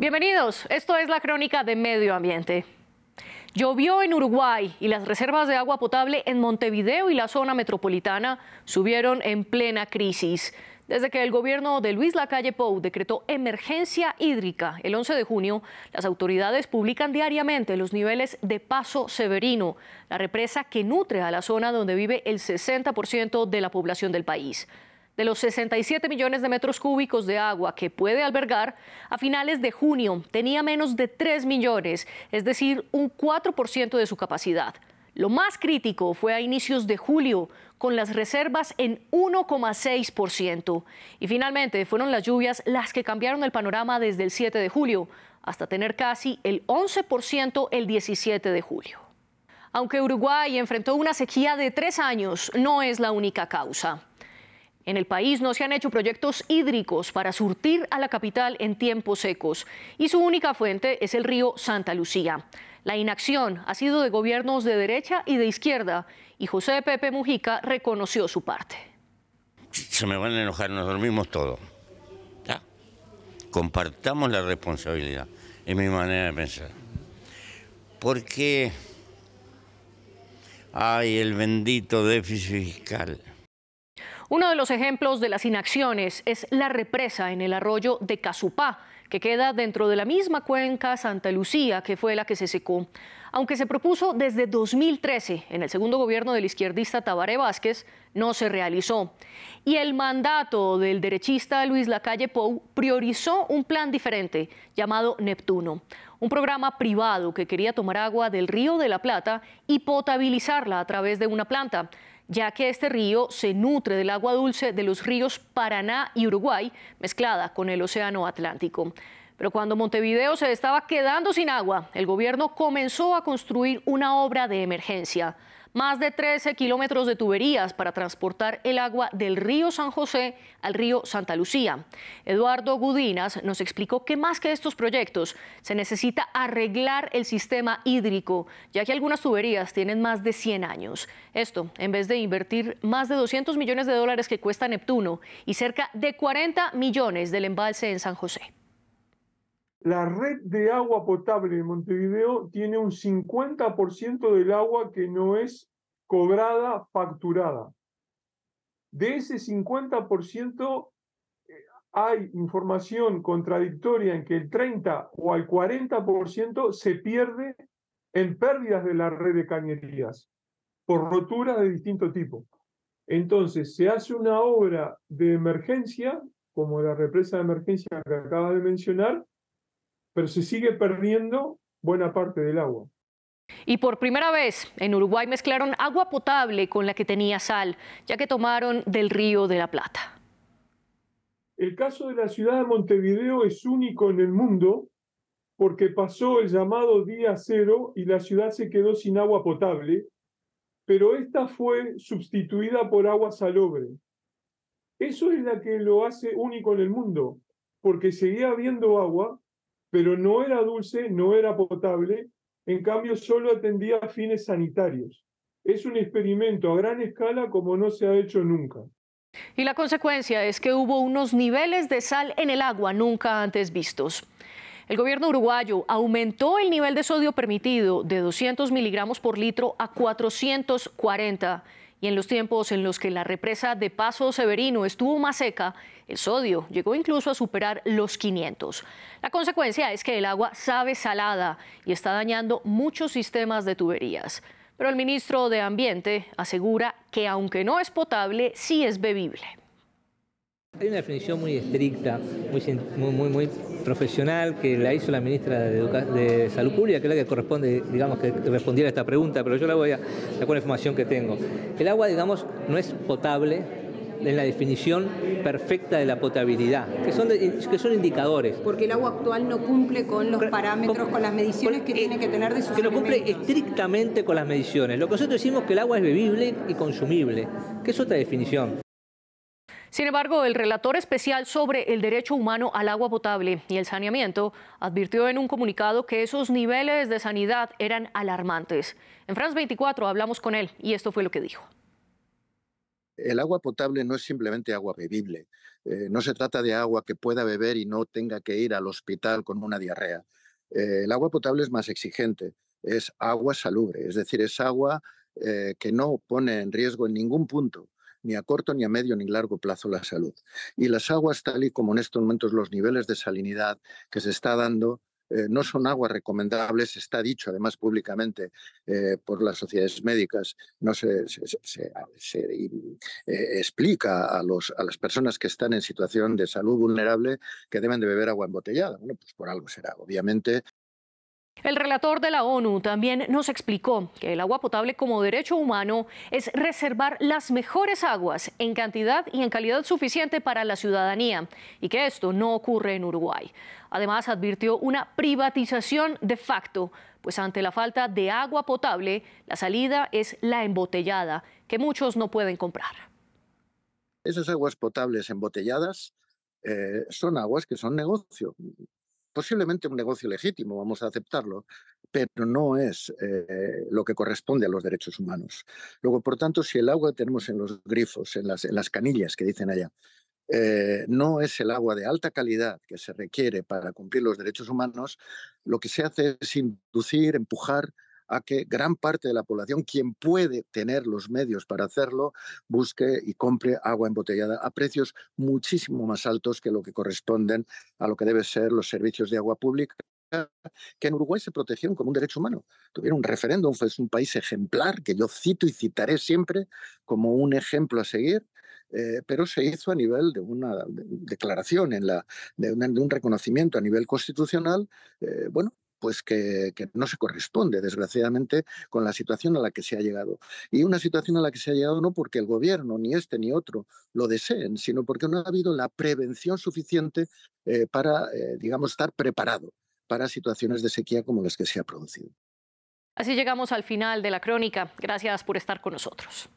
Bienvenidos, esto es la crónica de Medio Ambiente. Llovió en Uruguay y las reservas de agua potable en Montevideo y la zona metropolitana subieron en plena crisis. Desde que el gobierno de Luis Lacalle Pou decretó emergencia hídrica el 11 de junio, las autoridades publican diariamente los niveles de Paso Severino, la represa que nutre a la zona donde vive el 60% de la población del país de los 67 millones de metros cúbicos de agua que puede albergar, a finales de junio tenía menos de 3 millones, es decir, un 4% de su capacidad. Lo más crítico fue a inicios de julio, con las reservas en 1,6%. Y finalmente fueron las lluvias las que cambiaron el panorama desde el 7 de julio, hasta tener casi el 11% el 17 de julio. Aunque Uruguay enfrentó una sequía de tres años, no es la única causa. En el país no se han hecho proyectos hídricos para surtir a la capital en tiempos secos y su única fuente es el río Santa Lucía. La inacción ha sido de gobiernos de derecha y de izquierda y José Pepe Mujica reconoció su parte. Se me van a enojar, nos dormimos todos. Compartamos la responsabilidad, es mi manera de pensar. Porque hay el bendito déficit fiscal uno de los ejemplos de las inacciones es la represa en el arroyo de Casupá, que queda dentro de la misma cuenca Santa Lucía, que fue la que se secó. Aunque se propuso desde 2013 en el segundo gobierno del izquierdista Tabaré Vázquez, no se realizó. Y el mandato del derechista Luis Lacalle Pou priorizó un plan diferente llamado Neptuno, un programa privado que quería tomar agua del río de la Plata y potabilizarla a través de una planta ya que este río se nutre del agua dulce de los ríos Paraná y Uruguay, mezclada con el Océano Atlántico. Pero cuando Montevideo se estaba quedando sin agua, el gobierno comenzó a construir una obra de emergencia más de 13 kilómetros de tuberías para transportar el agua del río San José al río Santa Lucía. Eduardo Gudinas nos explicó que más que estos proyectos se necesita arreglar el sistema hídrico, ya que algunas tuberías tienen más de 100 años. Esto en vez de invertir más de 200 millones de dólares que cuesta Neptuno y cerca de 40 millones del embalse en San José. La red de agua potable de Montevideo tiene un 50% del agua que no es cobrada, facturada. De ese 50% eh, hay información contradictoria en que el 30 o al 40% se pierde en pérdidas de la red de cañerías por roturas de distinto tipo. Entonces, se hace una obra de emergencia, como la represa de emergencia que acaba de mencionar, pero se sigue perdiendo buena parte del agua. Y por primera vez en Uruguay mezclaron agua potable con la que tenía sal, ya que tomaron del río de la Plata. El caso de la ciudad de Montevideo es único en el mundo porque pasó el llamado día cero y la ciudad se quedó sin agua potable, pero esta fue sustituida por agua salobre. Eso es la que lo hace único en el mundo, porque seguía habiendo agua, pero no era dulce, no era potable, en cambio solo atendía a fines sanitarios. Es un experimento a gran escala como no se ha hecho nunca. Y la consecuencia es que hubo unos niveles de sal en el agua nunca antes vistos. El gobierno uruguayo aumentó el nivel de sodio permitido de 200 miligramos por litro a 440 y en los tiempos en los que la represa de Paso Severino estuvo más seca, el sodio llegó incluso a superar los 500. La consecuencia es que el agua sabe salada y está dañando muchos sistemas de tuberías. Pero el ministro de Ambiente asegura que aunque no es potable, sí es bebible. Hay una definición muy estricta, muy, muy, muy, profesional que la hizo la ministra de, Salud Pública, que es la que corresponde, digamos, que respondiera a esta pregunta, pero yo la voy a dar con la información que tengo. El agua, digamos, no es potable en la definición perfecta de la potabilidad, que son, que son indicadores. Porque el agua actual no cumple con los parámetros, con, las mediciones que tiene que tener de sus Que no cumple estrictamente con las mediciones. Lo que nosotros decimos que el agua es bebible y consumible, que es otra definición. Sin embargo, el relator especial sobre el derecho humano al agua potable y el saneamiento advirtió en un comunicado que esos niveles de sanidad eran alarmantes. En France 24 hablamos con él y esto fue lo que dijo. el agua potable no es simplemente agua bebible. Eh, no se trata de agua que pueda beber y no tenga que ir al hospital con una diarrea. Eh, el agua potable es más exigente, es agua salubre, es decir, es agua eh, que no pone en riesgo en ningún punto ni a corto, ni a medio, ni largo plazo la salud. Y las aguas, tal y como en estos momentos los niveles de salinidad que se está dando, eh, no son aguas recomendables, está dicho además públicamente eh, por las sociedades médicas, no se, eh, explica a, los, a las personas que están en situación de salud vulnerable que deben de beber agua embotellada. Bueno, pues por algo será. Obviamente el relator de la ONU también nos explicó que el agua potable como derecho humano es reservar las mejores aguas en cantidad y en calidad suficiente para la ciudadanía y que esto no ocurre en Uruguay. Además, advirtió una privatización de facto, pues ante la falta de agua potable, la salida es la embotellada, que muchos no pueden comprar. Esas aguas potables embotelladas eh, son aguas que son negocio posiblemente un negocio legítimo, vamos a aceptarlo, pero no es eh, lo que corresponde a los derechos humanos. Luego, por tanto, si el agua que tenemos en los grifos, en las, en las canillas que dicen allá, eh, no es el agua de alta calidad que se requiere para cumplir los derechos humanos, lo que se hace es inducir, empujar a que gran parte de la población, quien puede tener los medios para hacerlo, busque y compre agua embotellada a precios muchísimo más altos que lo que corresponden a lo que deben ser los servicios de agua pública que en Uruguay se protegieron como un derecho humano. Tuvieron un referéndum, fue un país ejemplar que yo cito y citaré siempre como un ejemplo a seguir, eh, pero se hizo a nivel de una declaración, en la, de, un reconocimiento a nivel constitucional, eh, bueno, pues que, no se corresponde, desgraciadamente, con la situación a la que se ha llegado. Y una situación a la que se ha llegado no porque el gobierno, ni este ni otro, lo deseen, sino porque no ha habido la prevención suficiente eh, para, eh, digamos, estar preparado para situaciones de sequía como las que se ha producido. Así llegamos al final de la crónica. Gracias por estar con nosotros.